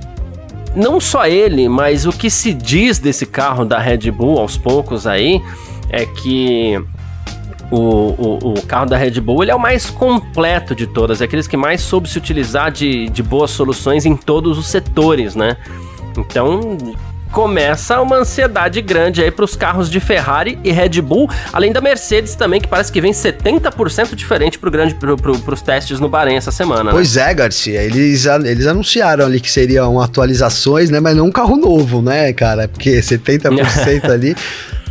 não só ele, mas o que se diz desse carro da Red Bull aos poucos aí é que o, o, o, carro da Red Bull ele é o mais completo de todas, é aqueles que mais soube se utilizar de, de boas soluções em todos os setores, né? Então, começa uma ansiedade grande aí para os carros de Ferrari e Red Bull, além da Mercedes também, que parece que vem 70% diferente para grande, pro, pro, os testes no Bahrein essa semana. Né? Pois é, Garcia, eles, eles anunciaram ali que seriam atualizações, né, mas não um carro novo, né, cara, porque 70% *laughs* ali,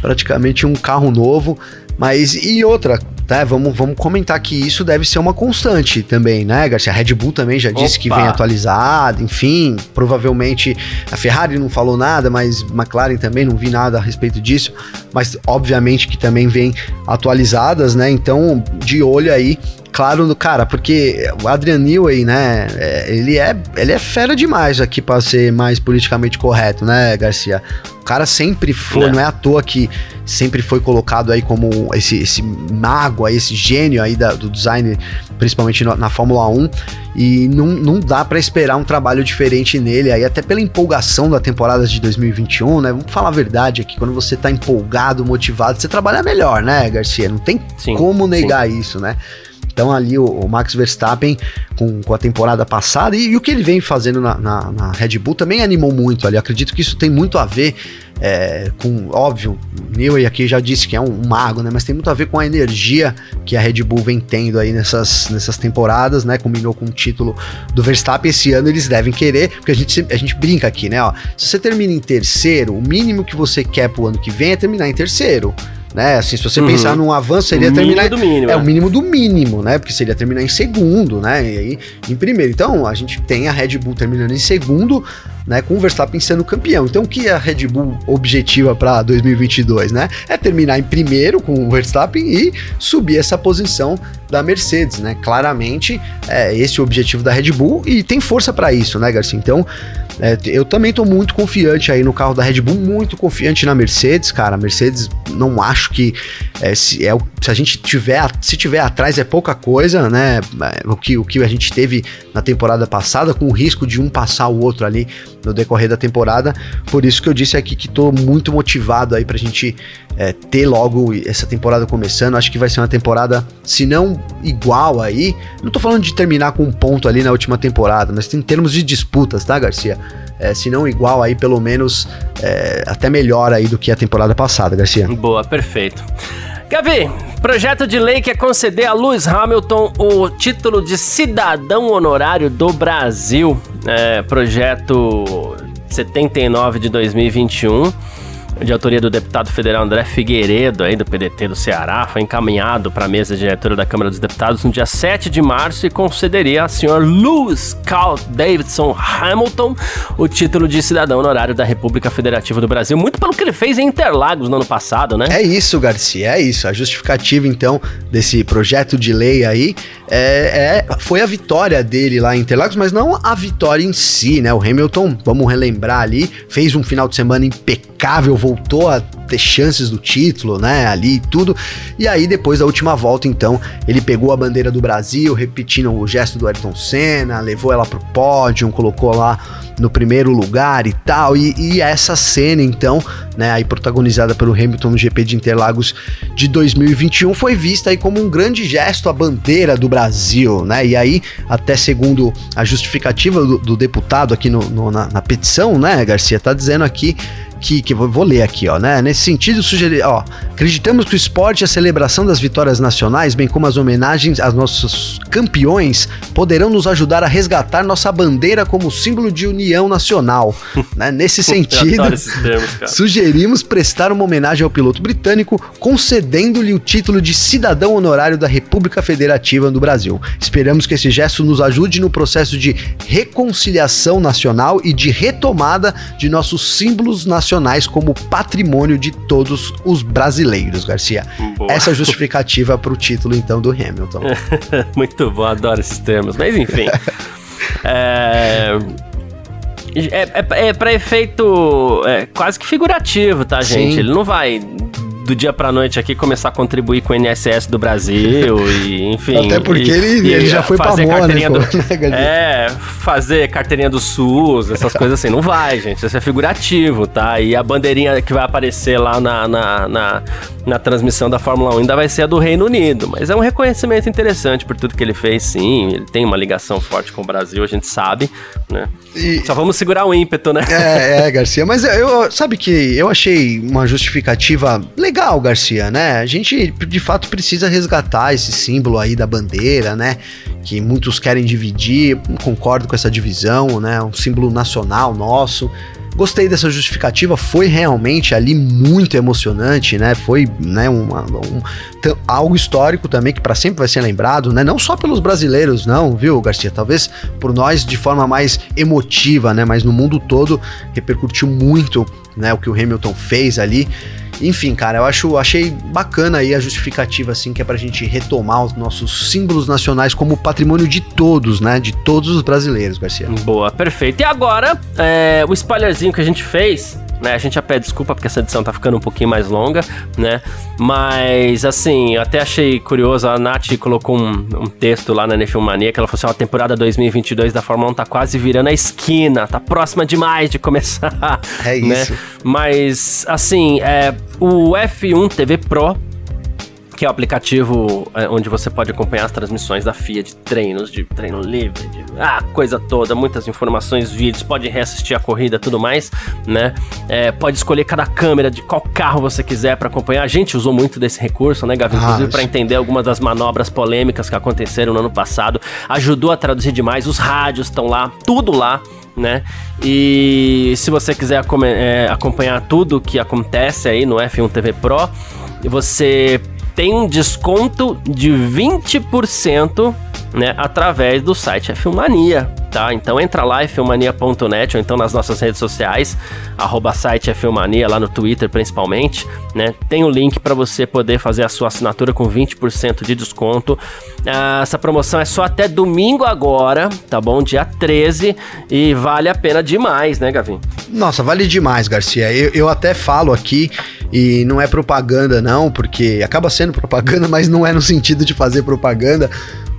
praticamente um carro novo, mas e outra, tá? Vamos, vamos comentar que isso deve ser uma constante também, né, Garcia? A Red Bull também já disse Opa. que vem atualizada, enfim, provavelmente a Ferrari não falou nada, mas McLaren também não vi nada a respeito disso, mas obviamente que também vem atualizadas, né? Então, de olho aí claro cara, porque o Adrian Newey, né, é, ele é, ele é fera demais aqui para ser mais politicamente correto, né, Garcia? O cara sempre foi, não, não é à toa que sempre foi colocado aí como esse, esse mago, aí, esse gênio aí da, do design, principalmente na, na Fórmula 1, e não, não dá para esperar um trabalho diferente nele aí, até pela empolgação da temporada de 2021, né? Vamos falar a verdade aqui, quando você tá empolgado, motivado, você trabalha melhor, né, Garcia? Não tem sim, como negar sim. isso, né? Então ali o, o Max Verstappen com, com, a temporada passada e, e, o que ele vem fazendo na, na, na Red Bull também animou muito ali. acredito que isso tem muito a ver é, com, óbvio, Newey aqui já disse que é um, um, mago, né? Mas tem muito a ver com a energia que a Red Bull vem tendo aí nessas, nessas temporadas, né? Combinou com o título do Verstappen esse ano, eles devem querer, porque a gente, a gente brinca aqui, né? Ó, se você termina em terceiro, o mínimo que você quer pro ano que vem é terminar em terceiro né? Assim, se você uhum. pensar num avanço, seria o terminar. Do mínimo, é, é, o mínimo do mínimo, né? Porque seria terminar em segundo, né? E aí em primeiro. Então, a gente tem a Red Bull terminando em segundo, né? Com o Verstappen sendo campeão. Então, o que a Red Bull objetiva para 2022, né? É terminar em primeiro com o Verstappen e subir essa posição da Mercedes, né? Claramente, é esse o objetivo da Red Bull e tem força para isso, né, Garcia? Então, é, eu também tô muito confiante aí no carro da Red Bull, muito confiante na Mercedes, cara. A Mercedes, não acho que é, se, é, se a gente tiver, se tiver atrás é pouca coisa, né? É, o que, o que a gente teve na temporada passada, com o risco de um passar o outro ali no decorrer da temporada. Por isso que eu disse aqui que tô muito motivado aí pra gente é, ter logo essa temporada começando. Acho que vai ser uma temporada, se não igual aí, não tô falando de terminar com um ponto ali na última temporada, mas em termos de disputas, tá, Garcia? É, se não igual aí, pelo menos é, até melhor aí do que a temporada passada, Garcia. Boa, perfeito. Gavi, projeto de lei quer conceder a Lewis Hamilton o título de cidadão honorário do Brasil. É, projeto 79 de 2021 de autoria do deputado federal André Figueiredo, aí do PDT do Ceará, foi encaminhado para a mesa diretora da Câmara dos Deputados no dia 7 de março e concederia ao senhor Lewis Carl Davidson Hamilton o título de cidadão honorário da República Federativa do Brasil, muito pelo que ele fez em Interlagos no ano passado, né? É isso, Garcia, é isso. A justificativa, então, desse projeto de lei aí é, é, foi a vitória dele lá em Interlagos, mas não a vitória em si, né? O Hamilton, vamos relembrar ali, fez um final de semana impecável, voltou a ter chances do título, né? Ali e tudo. E aí, depois da última volta, então, ele pegou a bandeira do Brasil, repetindo o gesto do Ayrton Senna, levou ela pro pódio, colocou lá no primeiro lugar e tal. E, e, essa cena, então, né, aí protagonizada pelo Hamilton no GP de Interlagos de 2021, foi vista aí como um grande gesto à bandeira do Brasil, né? E aí, até segundo a justificativa do, do deputado aqui no, no na, na petição, né, Garcia, tá dizendo aqui que, que vou ler aqui, ó, né? Nesse sentido, sugerir, ó, acreditamos que o esporte e a celebração das vitórias nacionais, bem como as homenagens aos nossos campeões, poderão nos ajudar a resgatar nossa bandeira como símbolo de união nacional. *laughs* né? Nesse sentido, termos, sugerimos prestar uma homenagem ao piloto britânico, concedendo-lhe o título de cidadão honorário da República Federativa do Brasil. Esperamos que esse gesto nos ajude no processo de reconciliação nacional e de retomada de nossos símbolos nacionais nacionais como patrimônio de todos os brasileiros, Garcia. Boa. Essa é a justificativa para o título, então, do Hamilton. *laughs* Muito bom, adoro esses termos. Mas, enfim. *laughs* é... É, é, é para efeito é, quase que figurativo, tá, gente? Sim. Ele não vai do dia pra noite aqui começar a contribuir com o INSS do Brasil e, enfim. Até porque e, ele, e ele já foi fazer pra carteirinha do, *laughs* É, fazer carteirinha do SUS, essas coisas assim. Não vai, gente. Isso é figurativo, tá? E a bandeirinha que vai aparecer lá na, na, na, na transmissão da Fórmula 1 ainda vai ser a do Reino Unido. Mas é um reconhecimento interessante por tudo que ele fez, sim. Ele tem uma ligação forte com o Brasil, a gente sabe, né? E... Só vamos segurar o ímpeto, né? É, é, Garcia. Mas eu, sabe que eu achei uma justificativa legal, Garcia, né? A gente, de fato, precisa resgatar esse símbolo aí da bandeira, né? Que muitos querem dividir. Concordo com essa divisão, né? Um símbolo nacional nosso. Gostei dessa justificativa, foi realmente ali muito emocionante, né? Foi né, um, algo histórico também que para sempre vai ser lembrado, né? Não só pelos brasileiros, não, viu, Garcia? Talvez por nós de forma mais emotiva, né? Mas no mundo todo repercutiu muito, né? O que o Hamilton fez ali. Enfim, cara, eu acho, achei bacana aí a justificativa, assim, que é pra gente retomar os nossos símbolos nacionais como patrimônio de todos, né? De todos os brasileiros, Garcia. Boa, perfeito. E agora, é, o spoilerzinho que a gente fez né? A gente já pede desculpa porque essa edição tá ficando um pouquinho mais longa, né? Mas, assim, eu até achei curioso, a Nath colocou um, um texto lá na N1 Mania que ela falou assim, a temporada 2022 da Fórmula 1 tá quase virando a esquina, tá próxima demais de começar, É né? isso. Mas, assim, é, o F1 TV Pro que é o aplicativo é, onde você pode acompanhar as transmissões da FIA de treinos, de treino livre, de ah, coisa toda, muitas informações, vídeos, pode reassistir a corrida tudo mais, né? É, pode escolher cada câmera de qual carro você quiser para acompanhar. A gente usou muito desse recurso, né, Gavi? Inclusive ah, para entender algumas das manobras polêmicas que aconteceram no ano passado. Ajudou a traduzir demais, os rádios estão lá, tudo lá né? E se você quiser é, acompanhar tudo que acontece aí no F1 TV Pro, você tem um desconto de 20%, né, através do site F1 Mania tá? Então entra lá, filmania.net ou então nas nossas redes sociais, arroba site Filmania, lá no Twitter principalmente, né? Tem o um link para você poder fazer a sua assinatura com 20% de desconto. Ah, essa promoção é só até domingo agora, tá bom? Dia 13 e vale a pena demais, né, Gavin? Nossa, vale demais, Garcia. Eu, eu até falo aqui e não é propaganda não, porque acaba sendo propaganda, *laughs* mas não é no sentido de fazer propaganda,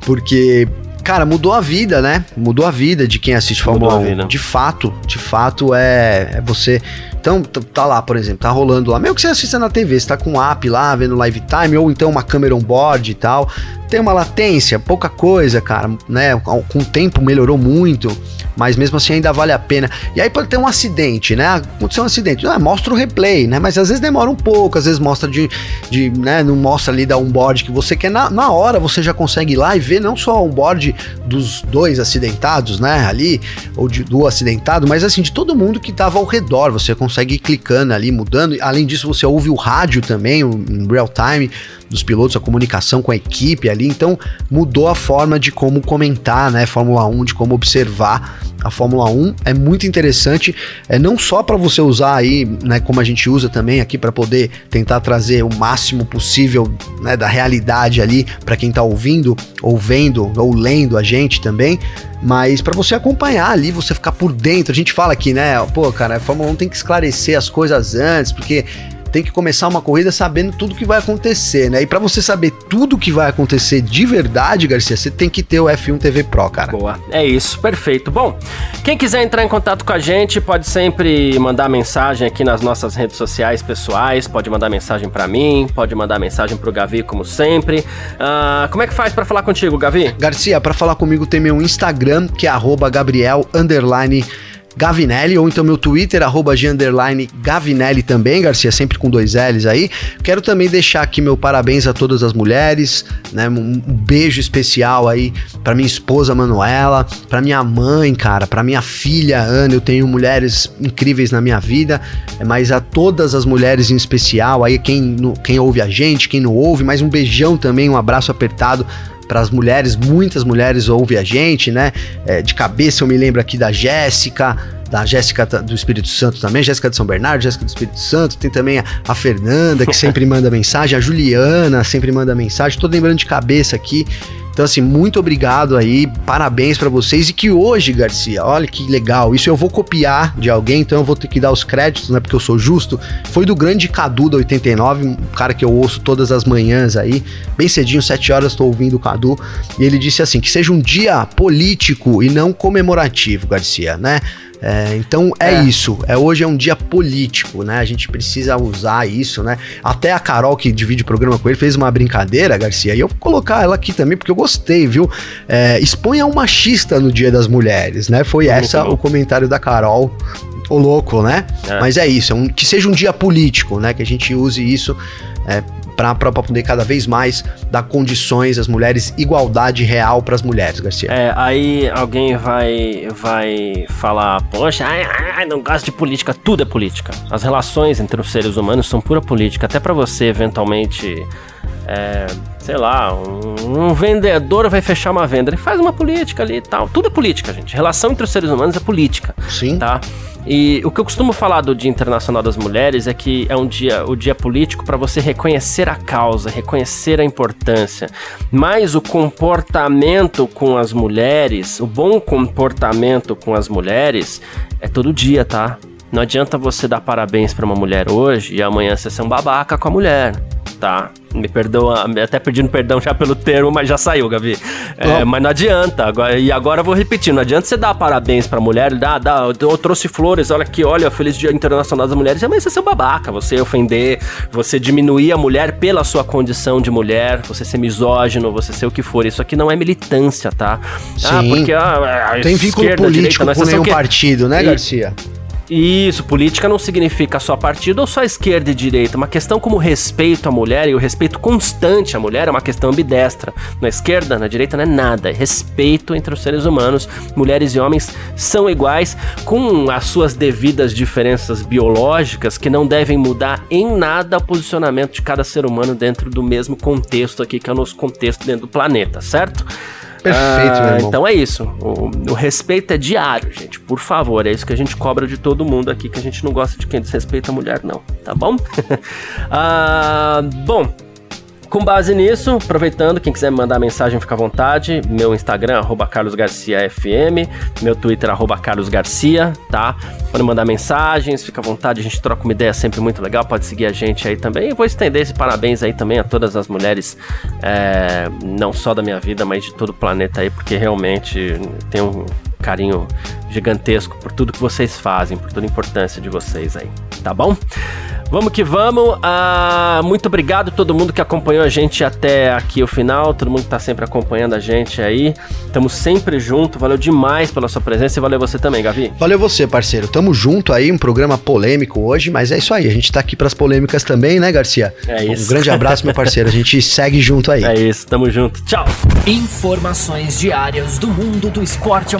porque Cara, mudou a vida, né? Mudou a vida de quem assiste Fórmula 1. De fato, de fato é, é você. Então, tá lá, por exemplo, tá rolando lá. Mesmo que você assista na TV, você tá com um app lá, vendo live time, ou então uma câmera on board e tal. Tem uma latência, pouca coisa, cara, né? Com o tempo melhorou muito mas mesmo assim ainda vale a pena. E aí pode ter um acidente, né? Aconteceu um acidente, ah, mostra o replay, né? Mas às vezes demora um pouco, às vezes mostra de, de né? Não mostra ali da onboard que você quer. Na, na hora você já consegue ir lá e ver não só o onboard dos dois acidentados, né? Ali, ou de, do acidentado, mas assim, de todo mundo que tava ao redor. Você consegue ir clicando ali, mudando. Além disso, você ouve o rádio também, em real time dos pilotos, a comunicação com a equipe ali, então mudou a forma de como comentar, né, Fórmula 1, de como observar a Fórmula 1 é muito interessante, é não só para você usar aí, né, como a gente usa também aqui para poder tentar trazer o máximo possível, né, da realidade ali para quem tá ouvindo, ou vendo, ou lendo a gente também, mas para você acompanhar ali, você ficar por dentro. A gente fala aqui, né, pô, cara, a Fórmula 1 tem que esclarecer as coisas antes, porque tem que começar uma corrida sabendo tudo que vai acontecer, né? E para você saber tudo que vai acontecer de verdade, Garcia, você tem que ter o F1 TV Pro, cara. Boa, é isso, perfeito. Bom, quem quiser entrar em contato com a gente, pode sempre mandar mensagem aqui nas nossas redes sociais pessoais, pode mandar mensagem para mim, pode mandar mensagem pro Gavi, como sempre. Uh, como é que faz para falar contigo, Gavi? Garcia, para falar comigo tem meu Instagram, que é Gabriel underline Gavinelli, ou então meu Twitter, arroba Gavinelli também, Garcia, sempre com dois L's aí. Quero também deixar aqui meu parabéns a todas as mulheres, né? Um beijo especial aí para minha esposa Manuela, para minha mãe, cara, para minha filha Ana. Eu tenho mulheres incríveis na minha vida, mas a todas as mulheres em especial, aí quem, quem ouve a gente, quem não ouve, mais um beijão também, um abraço apertado para as mulheres, muitas mulheres ouvem a gente, né? É, de cabeça eu me lembro aqui da Jéssica, da Jéssica do Espírito Santo também, Jéssica de São Bernardo, Jéssica do Espírito Santo, tem também a, a Fernanda, que sempre *laughs* manda mensagem, a Juliana sempre manda mensagem, tô lembrando de cabeça aqui. Então, assim, muito obrigado aí, parabéns para vocês. E que hoje, Garcia, olha que legal, isso eu vou copiar de alguém, então eu vou ter que dar os créditos, né? Porque eu sou justo. Foi do grande Cadu da 89, um cara que eu ouço todas as manhãs aí, bem cedinho, 7 horas, tô ouvindo o Cadu. E ele disse assim: que seja um dia político e não comemorativo, Garcia, né? É, então é, é, isso. É, hoje é um dia político, né? A gente precisa usar isso, né? Até a Carol, que divide o programa com ele, fez uma brincadeira, Garcia, e eu vou colocar ela aqui também, porque eu gostei, viu? É, exponha um machista no Dia das Mulheres, né? Foi essa o comentário da Carol o louco, né? É. Mas é isso, é um, que seja um dia político, né? Que a gente use isso é, para poder cada vez mais dar condições às mulheres, igualdade real para as mulheres, Garcia. É, aí alguém vai vai falar, poxa, ai, ai, não gosto de política, tudo é política. As relações entre os seres humanos são pura política, até para você eventualmente é, sei lá, um, um, vendedor vai fechar uma venda, ele faz uma política ali e tal. Tudo é política, gente. Relação entre os seres humanos é política. Sim. Tá? E o que eu costumo falar do Dia Internacional das Mulheres é que é um dia, o dia político para você reconhecer a causa, reconhecer a importância. Mas o comportamento com as mulheres, o bom comportamento com as mulheres é todo dia, tá? Não adianta você dar parabéns para uma mulher hoje e amanhã você ser um babaca com a mulher, tá? Me perdoa, até pedindo perdão já pelo termo, mas já saiu, Gavi. É, mas não adianta. Agora, e agora eu vou repetir: não adianta você dar parabéns pra mulher, dá, dá, eu trouxe flores, olha aqui, olha, Feliz Dia Internacional das Mulheres. Mas você é seu babaca, você ofender, você diminuir a mulher pela sua condição de mulher, você ser misógino, você ser o que for. Isso aqui não é militância, tá? Ah, Sim. Ah, porque a, a Tem vínculo político direita, com nenhum que... partido, né, Garcia? Isso, política não significa só partido ou só esquerda e direita. Uma questão como respeito à mulher e o respeito constante à mulher é uma questão ambidestra. Na esquerda, na direita não é nada. É respeito entre os seres humanos. Mulheres e homens são iguais, com as suas devidas diferenças biológicas que não devem mudar em nada o posicionamento de cada ser humano dentro do mesmo contexto aqui, que é o nosso contexto dentro do planeta, certo? Perfeito, ah, meu irmão. Então é isso. O, o, respeito é diário, gente. Por favor, é isso que a gente cobra de todo mundo aqui, que a gente não gosta de quem desrespeita a mulher, não. Tá bom? *laughs* ah, bom. Com base nisso, aproveitando, quem quiser mandar mensagem, fica à vontade. Meu Instagram, arroba carlosgarciafm. Meu Twitter, arroba carlosgarcia, tá? Pode mandar mensagens, fica à vontade, a gente troca uma ideia sempre muito legal. Pode seguir a gente aí também. E vou estender esse parabéns aí também a todas as mulheres, é, não só da minha vida, mas de todo o planeta aí, porque realmente tem um carinho gigantesco por tudo que vocês fazem, por toda a importância de vocês aí, tá bom? Vamos que vamos. Ah, muito obrigado a todo mundo que acompanhou a gente até aqui o final, todo mundo que tá sempre acompanhando a gente aí. Estamos sempre junto. Valeu demais pela sua presença e valeu você também, Gavi. Valeu você, parceiro. Tamo junto aí, um programa polêmico hoje, mas é isso aí. A gente tá aqui pras polêmicas também, né, Garcia? É isso. Um grande abraço, meu parceiro. A gente segue junto aí. É isso, tamo junto. Tchau. Informações diárias do mundo do esporte a